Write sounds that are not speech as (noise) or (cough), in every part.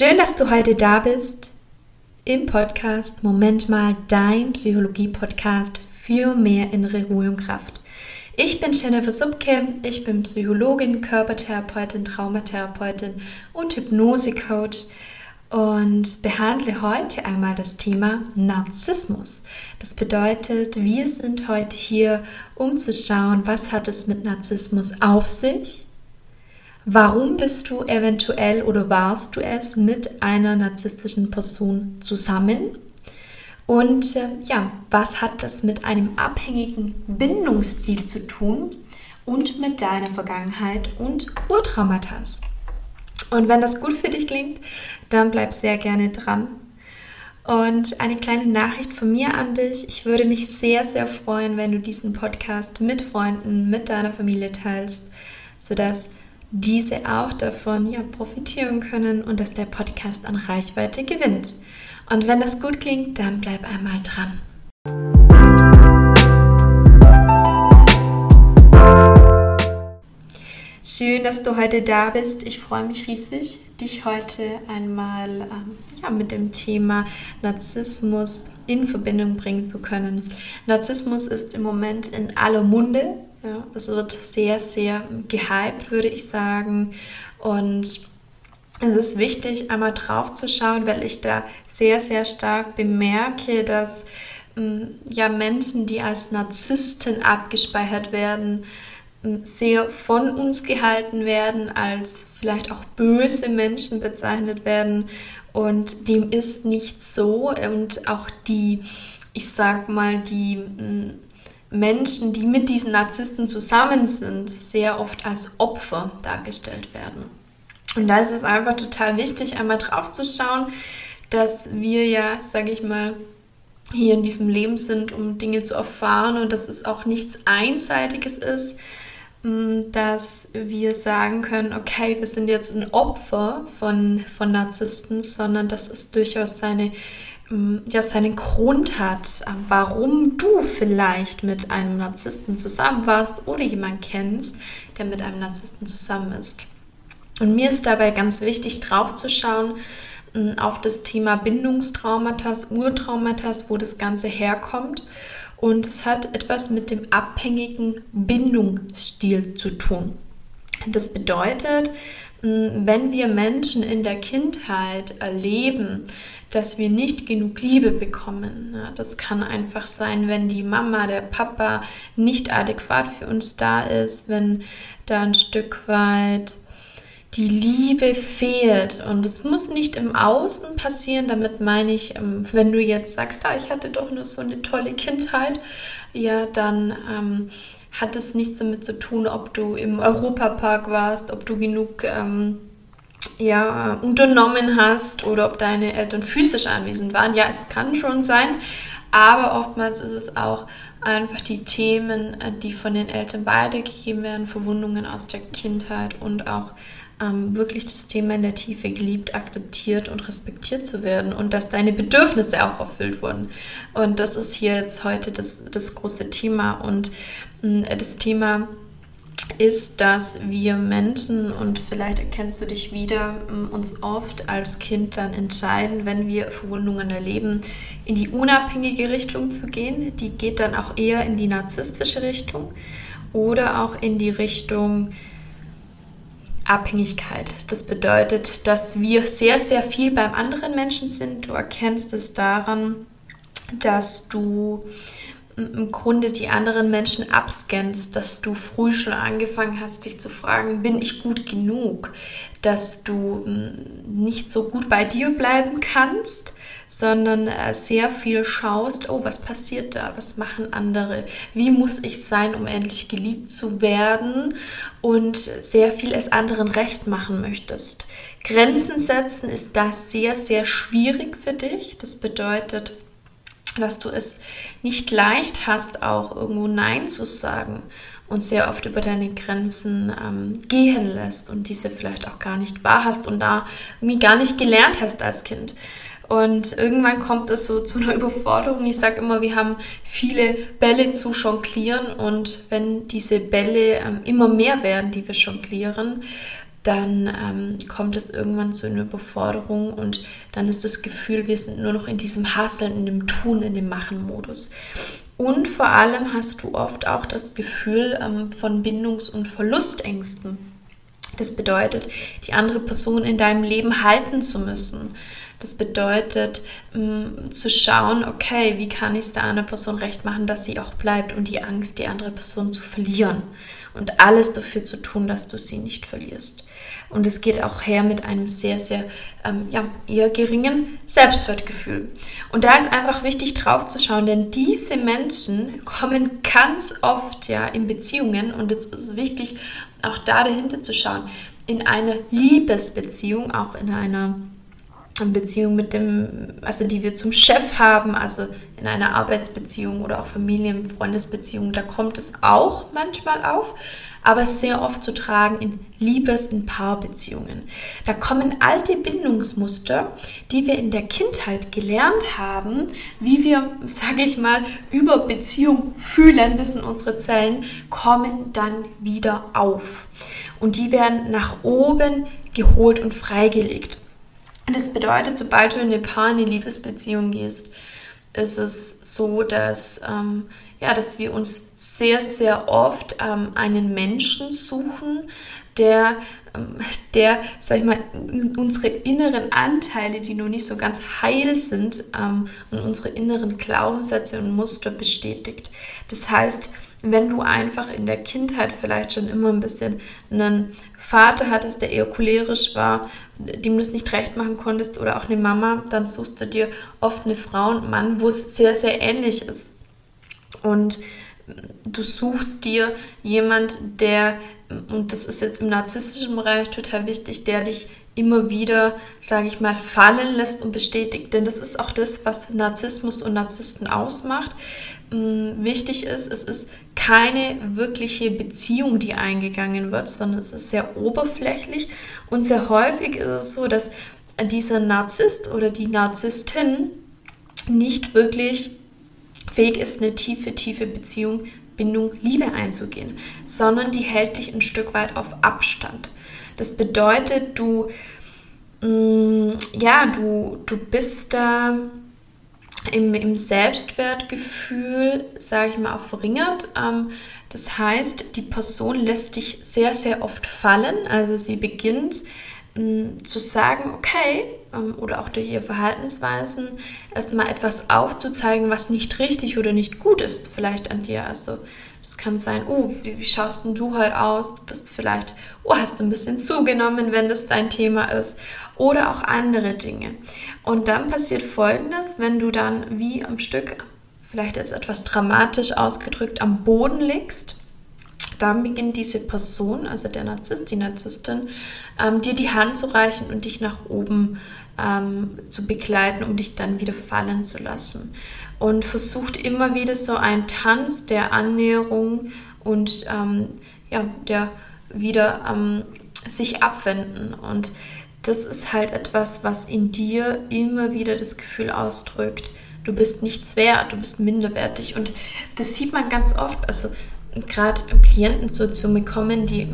Schön, dass du heute da bist im Podcast Moment mal, dein Psychologie-Podcast für mehr innere Ruhe und Kraft. Ich bin Jennifer Subke, ich bin Psychologin, Körpertherapeutin, Traumatherapeutin und Hypnosecoach und behandle heute einmal das Thema Narzissmus. Das bedeutet, wir sind heute hier, um zu schauen, was hat es mit Narzissmus auf sich Warum bist du eventuell oder warst du es mit einer narzisstischen Person zusammen? Und äh, ja, was hat das mit einem abhängigen Bindungsstil zu tun und mit deiner Vergangenheit und Urtraumata? Und wenn das gut für dich klingt, dann bleib sehr gerne dran. Und eine kleine Nachricht von mir an dich. Ich würde mich sehr, sehr freuen, wenn du diesen Podcast mit Freunden, mit deiner Familie teilst, sodass diese auch davon ja, profitieren können und dass der Podcast an Reichweite gewinnt. Und wenn das gut klingt, dann bleib einmal dran. Schön, dass du heute da bist. Ich freue mich riesig, dich heute einmal ähm, ja, mit dem Thema Narzissmus in Verbindung bringen zu können. Narzissmus ist im Moment in aller Munde. Ja, es wird sehr, sehr gehypt, würde ich sagen. Und es ist wichtig, einmal drauf zu schauen, weil ich da sehr, sehr stark bemerke, dass ähm, ja, Menschen, die als Narzissten abgespeichert werden, ähm, sehr von uns gehalten werden, als vielleicht auch böse Menschen bezeichnet werden. Und dem ist nicht so. Und auch die, ich sag mal, die mm, Menschen, die mit diesen Narzissten zusammen sind, sehr oft als Opfer dargestellt werden. Und da ist es einfach total wichtig, einmal drauf zu schauen, dass wir ja, sage ich mal, hier in diesem Leben sind, um Dinge zu erfahren und dass es auch nichts Einseitiges ist, mm, dass wir sagen können, okay, wir sind jetzt ein Opfer von, von Narzissten, sondern dass es durchaus seine ja seinen Grund hat, äh, warum du vielleicht mit einem Narzissten zusammen warst oder jemanden kennst, der mit einem Narzissten zusammen ist. Und mir ist dabei ganz wichtig, drauf zu schauen ähm, auf das Thema Bindungstraumata, Urtraumata, wo das Ganze herkommt. Und es hat etwas mit dem abhängigen Bindungsstil zu tun. Das bedeutet, ähm, wenn wir Menschen in der Kindheit erleben, dass wir nicht genug Liebe bekommen. Das kann einfach sein, wenn die Mama, der Papa nicht adäquat für uns da ist, wenn da ein Stück weit die Liebe fehlt. Und es muss nicht im Außen passieren. Damit meine ich, ähm, wenn du jetzt sagst, ah, ich hatte doch nur so eine tolle Kindheit, ja, dann ähm, hat es nichts damit zu tun, ob du im Europapark warst, ob du genug ähm, ja, unternommen hast oder ob deine Eltern physisch anwesend waren. Ja, es kann schon sein, aber oftmals ist es auch einfach die Themen, äh, die von den Eltern weitergegeben werden, Verwundungen aus der Kindheit und auch ähm, wirklich das Thema in der Tiefe geliebt, akzeptiert und respektiert zu werden und dass deine Bedürfnisse auch erfüllt wurden. Und das ist hier jetzt heute das, das große Thema und mh, das Thema ist, dass wir Menschen, und vielleicht erkennst du dich wieder, uns oft als Kind dann entscheiden, wenn wir Verwundungen erleben, in die unabhängige Richtung zu gehen. Die geht dann auch eher in die narzisstische Richtung oder auch in die Richtung Abhängigkeit. Das bedeutet, dass wir sehr, sehr viel beim anderen Menschen sind. Du erkennst es daran, dass du im Grunde die anderen Menschen abscannst, dass du früh schon angefangen hast, dich zu fragen, bin ich gut genug, dass du mm, nicht so gut bei dir bleiben kannst, sondern äh, sehr viel schaust, oh, was passiert da, was machen andere, wie muss ich sein, um endlich geliebt zu werden und sehr viel es anderen recht machen möchtest. Grenzen setzen ist da sehr, sehr schwierig für dich. Das bedeutet, dass du es nicht leicht hast, auch irgendwo Nein zu sagen und sehr oft über deine Grenzen ähm, gehen lässt und diese vielleicht auch gar nicht wahr hast und da irgendwie gar nicht gelernt hast als Kind. Und irgendwann kommt es so zu einer (laughs) Überforderung. Ich sage immer, wir haben viele Bälle zu jonglieren und wenn diese Bälle ähm, immer mehr werden, die wir jonglieren, dann ähm, kommt es irgendwann zu einer Überforderung und dann ist das Gefühl, wir sind nur noch in diesem Hasseln, in dem Tun, in dem Machen-Modus. Und vor allem hast du oft auch das Gefühl ähm, von Bindungs- und Verlustängsten. Das bedeutet, die andere Person in deinem Leben halten zu müssen. Das bedeutet, mh, zu schauen, okay, wie kann ich es der anderen Person recht machen, dass sie auch bleibt und die Angst, die andere Person zu verlieren. Und alles dafür zu tun, dass du sie nicht verlierst. Und es geht auch her mit einem sehr, sehr ähm, ja, eher geringen Selbstwertgefühl. Und da ist einfach wichtig drauf zu schauen, denn diese Menschen kommen ganz oft ja in Beziehungen und jetzt ist es wichtig, auch da dahinter zu schauen, in eine Liebesbeziehung, auch in einer Beziehung mit dem, also die wir zum Chef haben, also in einer Arbeitsbeziehung oder auch Familien-, Freundesbeziehung, da kommt es auch manchmal auf, aber sehr oft zu tragen in Liebes-, in Paarbeziehungen. Da kommen alte Bindungsmuster, die wir in der Kindheit gelernt haben, wie wir, sage ich mal, über Beziehung fühlen bis in unsere Zellen, kommen dann wieder auf. Und die werden nach oben geholt und freigelegt. Das bedeutet, sobald du in eine Paar, in eine Liebesbeziehung gehst, ist es so, dass, ähm, ja, dass wir uns sehr, sehr oft ähm, einen Menschen suchen, der, ähm, der, sag ich mal, unsere inneren Anteile, die noch nicht so ganz heil sind, ähm, und unsere inneren Glaubenssätze und Muster bestätigt. Das heißt, wenn du einfach in der Kindheit vielleicht schon immer ein bisschen einen Vater hattest, der eher cholerisch war, dem du es nicht recht machen konntest, oder auch eine Mama, dann suchst du dir oft eine Frau und Mann, wo es sehr, sehr ähnlich ist. Und du suchst dir jemand, der, und das ist jetzt im narzisstischen Bereich total wichtig, der dich immer wieder, sage ich mal, fallen lässt und bestätigt. Denn das ist auch das, was Narzissmus und Narzissten ausmacht. Mm, wichtig ist, es ist keine wirkliche Beziehung, die eingegangen wird, sondern es ist sehr oberflächlich und sehr häufig ist es so, dass dieser Narzisst oder die Narzisstin nicht wirklich fähig ist, eine tiefe, tiefe Beziehung, Bindung, Liebe einzugehen, sondern die hält dich ein Stück weit auf Abstand. Das bedeutet, du, mh, mm, ja, du, du bist da im, im Selbstwertgefühl, sage ich mal, auch verringert. Ähm, das heißt, die Person lässt dich sehr, sehr oft fallen. Also sie beginnt zu sagen, okay, ähm, oder auch durch ihre Verhaltensweisen erstmal etwas aufzuzeigen, was nicht richtig oder nicht gut ist, vielleicht an dir. Also es kann sein, oh, wie, wie schaust denn du heute aus? Du bist vielleicht, oh, hast du ein bisschen zugenommen, wenn das dein Thema ist. Oder auch andere Dinge. Und dann passiert Folgendes, wenn du dann wie am Stück, vielleicht jetzt etwas dramatisch ausgedrückt, am Boden liegst, dann beginnt diese Person, also der Narzisst, die Narzisstin, ähm, dir die Hand zu reichen und dich nach oben ähm, zu begleiten, um dich dann wieder fallen zu lassen und versucht immer wieder so einen Tanz der Annäherung und ähm, ja, der wieder ähm, sich abwenden. Und das ist halt etwas, was in dir immer wieder das Gefühl ausdrückt, du bist nichts wert, du bist minderwertig. Und das sieht man ganz oft, also gerade Klienten so zu mir kommen, die,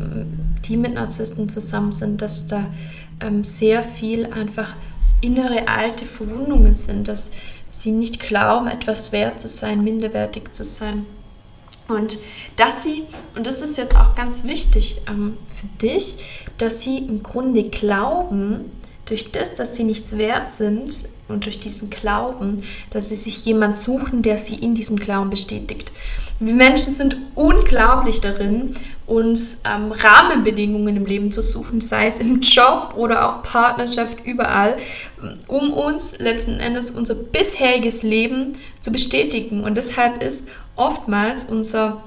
die mit Narzissten zusammen sind, dass da ähm, sehr viel einfach innere alte Verwundungen sind, dass sie nicht glauben, etwas wert zu sein, minderwertig zu sein. Und dass sie, und das ist jetzt auch ganz wichtig ähm, für dich, dass sie im Grunde glauben, durch das, dass sie nichts wert sind und durch diesen Glauben, dass sie sich jemand suchen, der sie in diesem Glauben bestätigt. Wir Menschen sind unglaublich darin, uns ähm, Rahmenbedingungen im Leben zu suchen, sei es im Job oder auch Partnerschaft, überall, um uns letzten Endes unser bisheriges Leben zu bestätigen. Und deshalb ist oftmals unser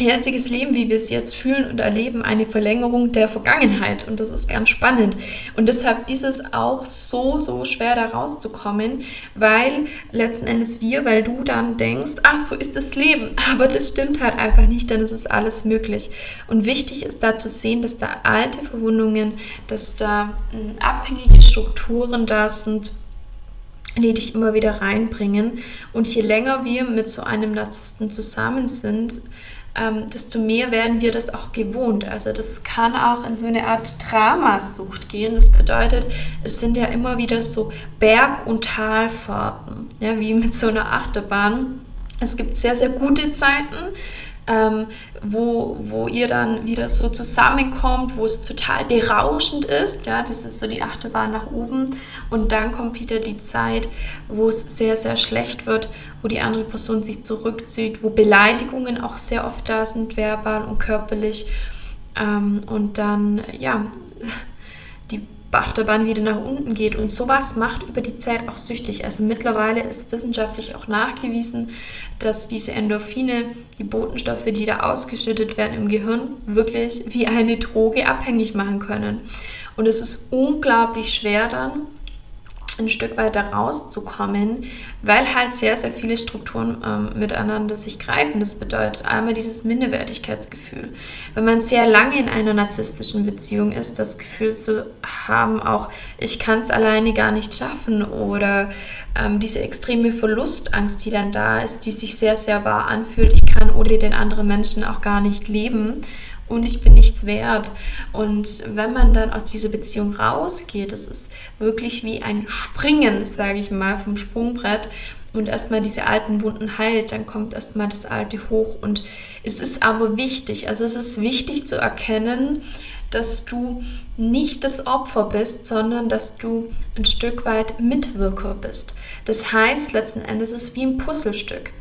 jetziges Leben, wie wir es jetzt fühlen und erleben, eine Verlängerung der Vergangenheit. Und das ist ganz spannend. Und deshalb ist es auch so, so schwer da rauszukommen, weil letzten Endes wir, weil du dann denkst, ach, so ist das Leben. (laughs) Aber das stimmt halt einfach nicht, denn es ist alles möglich. Und wichtig ist da zu sehen, dass da alte Verwundungen, dass da hm, abhängige Strukturen da sind, die dich immer wieder reinbringen. Und je länger wir mit so einem Narzissten zusammen sind, ähm, desto mehr werden wir das auch gewohnt. Also das kann auch in so eine Art Dramasucht gehen. Das bedeutet, es sind ja immer wieder so Berg- und Talfahrten, ja, wie mit so einer Achterbahn. Es gibt sehr, sehr gute Zeiten, ähm, wo, wo ihr dann wieder so zusammenkommt, wo es total berauschend ist. Ja, das ist so die Achterbahn nach oben. Und dann kommt wieder die Zeit, wo es sehr, sehr schlecht wird, wo die andere Person sich zurückzieht, wo Beleidigungen auch sehr oft da sind, verbal und körperlich. Ähm, und dann, ja, Achterbahn wieder nach unten geht. Und sowas macht über die Zeit auch süchtig. Also mittlerweile ist wissenschaftlich auch nachgewiesen, dass diese Endorphine, die Botenstoffe, die da ausgeschüttet werden im Gehirn, wirklich wie eine Droge abhängig machen können. Und es ist unglaublich schwer dann, ein Stück weiter rauszukommen, weil halt sehr, sehr viele Strukturen ähm, miteinander sich greifen. Das bedeutet einmal dieses Minderwertigkeitsgefühl. Wenn man sehr lange in einer narzisstischen Beziehung ist, das Gefühl zu haben, auch ich kann es alleine gar nicht schaffen oder ähm, diese extreme Verlustangst, die dann da ist, die sich sehr, sehr wahr anfühlt, ich kann ohne den anderen Menschen auch gar nicht leben und ich bin nichts wert. Und wenn man dann aus dieser Beziehung rausgeht, das ist wirklich wie ein Springen, sage ich mal, vom Sprungbrett und erstmal diese alten Wunden heilt, dann kommt erstmal das Alte hoch. Und es ist aber wichtig, also es ist wichtig zu erkennen, dass du nicht das Opfer bist, sondern dass du ein Stück weit Mitwirker bist. Das heißt, letzten Endes ist es wie ein Puzzlestück.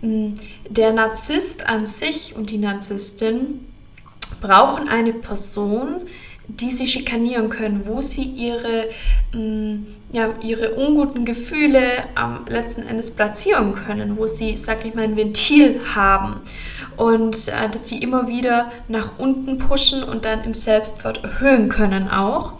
Der Narzisst an sich und die Narzisstin brauchen eine Person, die sie schikanieren können, wo sie ihre, mh, mm, ja, ihre unguten Gefühle am letzten Endes platzieren können, wo sie, sag ich mal, ein Ventil haben. Und äh, dass sie immer wieder nach unten pushen und dann im Selbstwert erhöhen können auch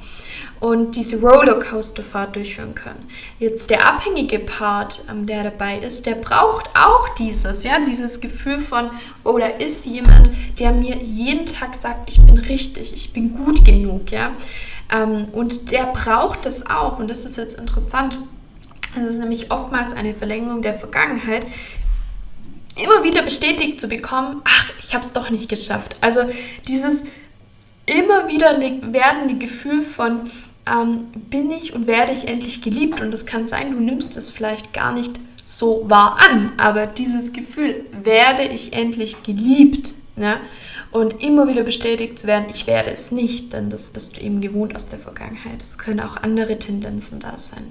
und diese Rollercoaster-Fahrt durchführen können. Jetzt der abhängige Part, ähm, der dabei ist, der braucht auch dieses, ja, dieses Gefühl von, oh, da ist jemand, der mir jeden Tag sagt, ich bin richtig, ich bin gut genug, ja. Ähm, und der braucht das auch. Und das ist jetzt interessant. Das ist nämlich oftmals eine Verlängerung der Vergangenheit, immer wieder bestätigt zu bekommen, ach, ich habe es doch nicht geschafft. Also dieses immer wieder werdende Gefühl von, ähm, bin ich und werde ich endlich geliebt. Und es kann sein, du nimmst es vielleicht gar nicht so wahr an, aber dieses Gefühl, werde ich endlich geliebt, ne? und immer wieder bestätigt zu werden, ich werde es nicht, denn das bist du eben gewohnt aus der Vergangenheit. Es können auch andere Tendenzen da sein.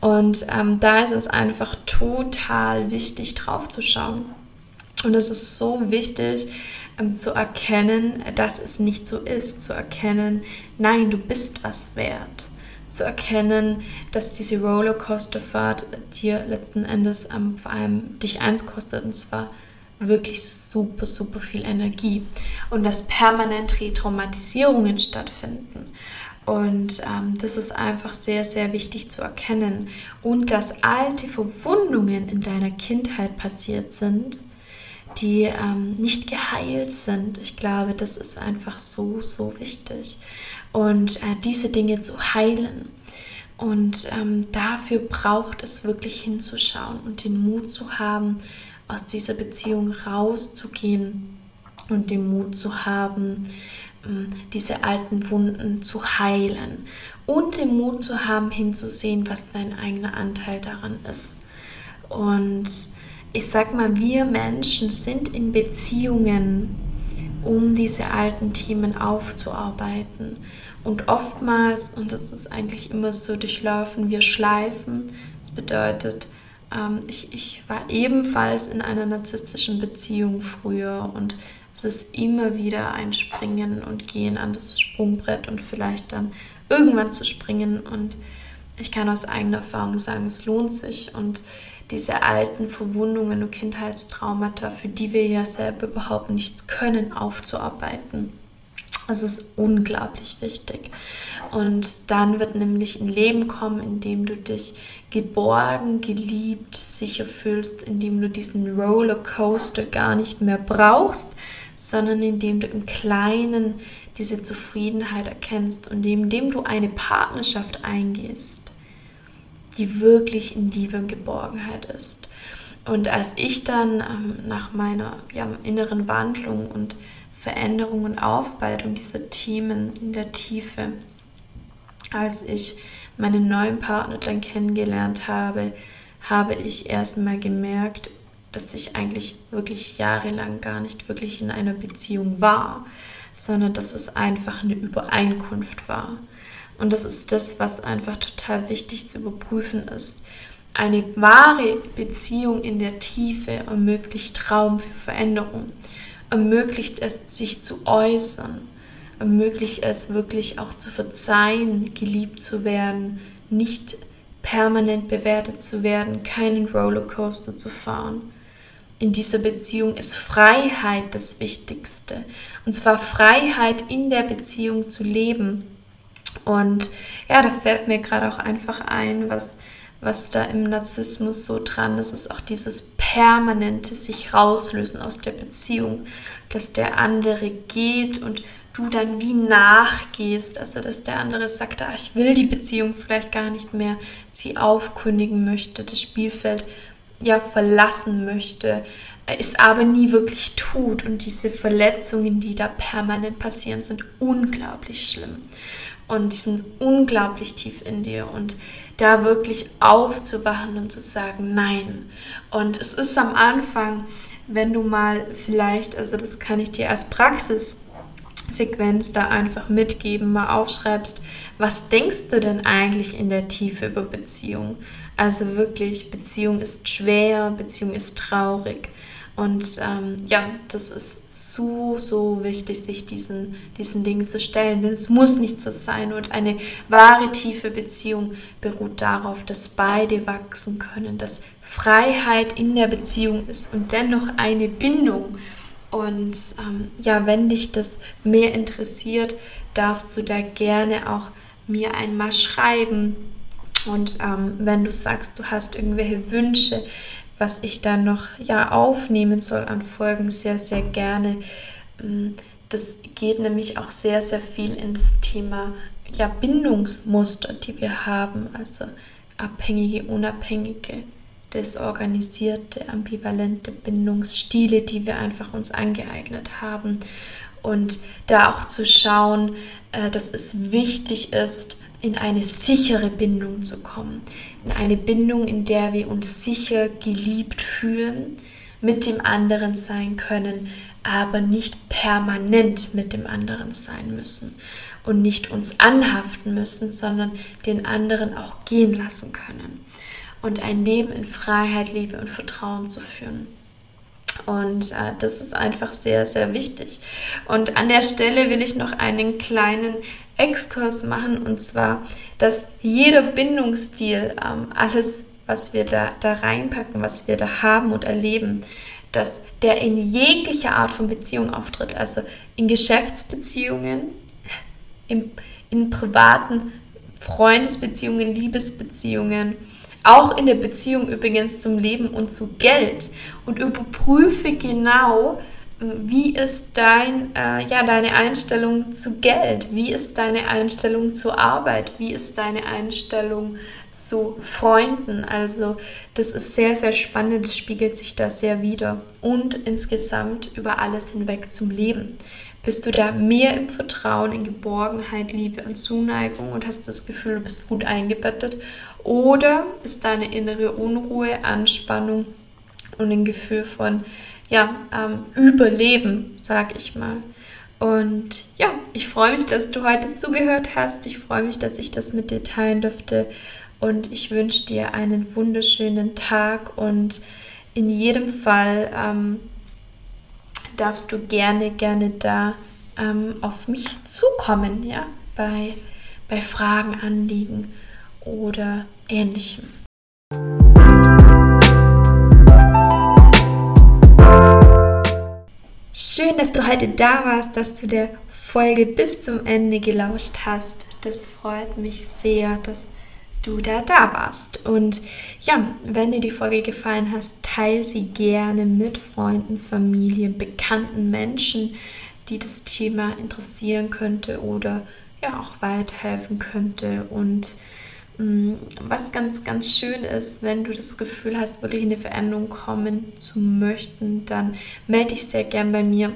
Und ähm, da ist es einfach total wichtig, drauf zu schauen. Und es ist so wichtig, zu erkennen, dass es nicht so ist, zu erkennen, nein, du bist was wert, zu erkennen, dass diese Rollercoasterfahrt dir letzten Endes ähm, vor allem dich eins kostet und zwar wirklich super, super viel Energie und dass permanent Retraumatisierungen stattfinden. Und ähm, das ist einfach sehr, sehr wichtig zu erkennen. Und dass alte Verwundungen in deiner Kindheit passiert sind, die ähm, nicht geheilt sind. Ich glaube, das ist einfach so, so wichtig. Und äh, diese Dinge zu heilen. Und ähm, dafür braucht es wirklich hinzuschauen und den Mut zu haben, aus dieser Beziehung rauszugehen und den Mut zu haben, ähm, diese alten Wunden zu heilen und den Mut zu haben, hinzusehen, was dein eigener Anteil daran ist. Und ich sag mal, wir Menschen sind in Beziehungen, um diese alten Themen aufzuarbeiten. Und oftmals, und das ist eigentlich immer so, durchlaufen wir Schleifen. Das bedeutet, ähm, ich, ich war ebenfalls in einer narzisstischen Beziehung früher und es ist immer wieder ein Springen und Gehen an das Sprungbrett und vielleicht dann irgendwann zu springen. Und ich kann aus eigener Erfahrung sagen, es lohnt sich. Und diese alten Verwundungen und Kindheitstraumata, für die wir ja selber überhaupt nichts können, aufzuarbeiten. Das ist unglaublich wichtig. Und dann wird nämlich ein Leben kommen, in dem du dich geborgen, geliebt, sicher fühlst, in dem du diesen Rollercoaster gar nicht mehr brauchst, sondern in dem du im Kleinen diese Zufriedenheit erkennst und in dem du eine Partnerschaft eingehst die wirklich in Liebe und Geborgenheit ist. Und als ich dann ähm, nach meiner ja, inneren Wandlung und Veränderung und Aufarbeitung dieser Themen in der Tiefe, als ich meinen neuen Partner dann kennengelernt habe, habe ich erstmal gemerkt, dass ich eigentlich wirklich jahrelang gar nicht wirklich in einer Beziehung war, sondern dass es einfach eine Übereinkunft war. Und das ist das, was einfach total wichtig zu überprüfen ist. Eine wahre Beziehung in der Tiefe ermöglicht Raum für Veränderung, ermöglicht es, sich zu äußern, ermöglicht es wirklich auch zu verzeihen, geliebt zu werden, nicht permanent bewertet zu werden, keinen Rollercoaster zu fahren. In dieser Beziehung ist Freiheit das Wichtigste. Und zwar Freiheit in der Beziehung zu leben. Und ja, da fällt mir gerade auch einfach ein, was was da im Narzissmus so dran ist, ist auch dieses permanente sich rauslösen aus der Beziehung, dass der andere geht und du dann wie nachgehst, also dass der andere sagt, ah, ich will die Beziehung vielleicht gar nicht mehr, sie aufkündigen möchte, das Spielfeld ja verlassen möchte, es aber nie wirklich tut. Und diese Verletzungen, die da permanent passieren, sind unglaublich schlimm und die sind unglaublich tief in dir und da wirklich aufzuwachen und zu sagen, nein. Und es ist am Anfang, wenn du mal vielleicht, also das kann ich dir als Praxissequenz da einfach mitgeben, mal aufschreibst, was denkst du denn eigentlich in der Tiefe über Beziehung? Also wirklich, Beziehung ist schwer, Beziehung ist traurig. Und ähm, ja, das ist so, so wichtig, sich diesen, diesen Dingen zu stellen, denn es muss nicht so sein. Und eine wahre, tiefe Beziehung beruht darauf, dass beide wachsen können, dass Freiheit in der Beziehung ist und dennoch eine Bindung. Und ähm, ja, wenn dich das mehr interessiert, darfst du da gerne auch mir einmal schreiben. Und ähm, wenn du sagst, du hast irgendwelche Wünsche, was ich dann noch ja aufnehmen soll an Folgen, sehr, sehr gerne. Mm, das geht nämlich auch sehr, sehr viel in das Thema ja, Bindungsmuster, die wir haben, also abhängige, unabhängige, desorganisierte, ambivalente Bindungsstile, die wir einfach uns angeeignet haben. Und da auch zu schauen, äh, dass es wichtig ist, in eine sichere Bindung zu kommen. In eine Bindung, in der wir uns sicher geliebt fühlen, mit dem anderen sein können, aber nicht permanent mit dem anderen sein müssen und nicht uns anhaften müssen, sondern den anderen auch gehen lassen können und ein Leben in Freiheit, Liebe und Vertrauen zu führen. Und äh, das ist einfach sehr, sehr wichtig. Und an der Stelle will ich noch einen kleinen Exkurs machen und zwar, dass jeder Bindungsstil, ähm, alles, was wir da, da reinpacken, was wir da haben und erleben, dass der in jeglicher Art von Beziehung auftritt, also in Geschäftsbeziehungen, in, in privaten Freundesbeziehungen, Liebesbeziehungen, auch in der Beziehung übrigens zum Leben und zu Geld. Und überprüfe genau, wie ist dein, äh, ja, deine Einstellung zu Geld? Wie ist deine Einstellung zur Arbeit? Wie ist deine Einstellung zu Freunden? Also das ist sehr, sehr spannend, das spiegelt sich da sehr wieder. Und insgesamt über alles hinweg zum Leben. Bist du da mehr im Vertrauen, in Geborgenheit, Liebe und Zuneigung und hast das Gefühl, du bist gut eingebettet? Oder ist deine innere Unruhe, Anspannung und ein Gefühl von, ja, ähm, Überleben, sag ich mal. Und ja, ich freue mich, dass du heute zugehört hast. Ich freue mich, dass ich das mit dir teilen durfte. Und ich wünsche dir einen wunderschönen Tag. Und in jedem Fall ähm, darfst du gerne, gerne da ähm, auf mich zukommen, ja, bei, bei Fragen, Anliegen oder ähnlichem. Schön, dass du heute da warst, dass du der Folge bis zum Ende gelauscht hast. Das freut mich sehr, dass du da da warst. Und ja, wenn dir die Folge gefallen hat, teile sie gerne mit Freunden, Familie, bekannten Menschen, die das Thema interessieren könnte oder ja auch weiterhelfen könnte. Und was ganz, ganz schön ist, wenn du das Gefühl hast, wirklich eine Veränderung kommen zu möchten, dann melde dich sehr gern bei mir.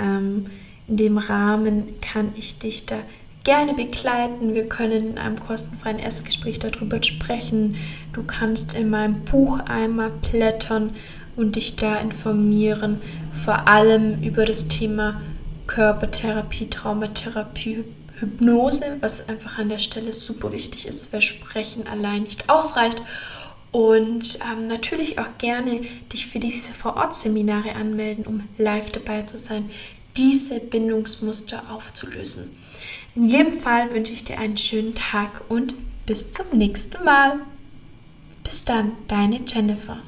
Ähm, in dem Rahmen kann ich dich da gerne begleiten. Wir können in einem kostenfreien Erstgespräch darüber sprechen. Du kannst in meinem Buch einmal blättern und dich da informieren, vor allem über das Thema Körpertherapie, Traumatherapie, Hypnose, was einfach an der Stelle super wichtig ist, weil Sprechen allein nicht ausreicht. Und ähm, natürlich auch gerne dich für diese Vor-Ort-Seminare anmelden, um live dabei zu sein, diese Bindungsmuster aufzulösen. In jedem Fall wünsche ich dir einen schönen Tag und bis zum nächsten Mal. Bis dann, deine Jennifer.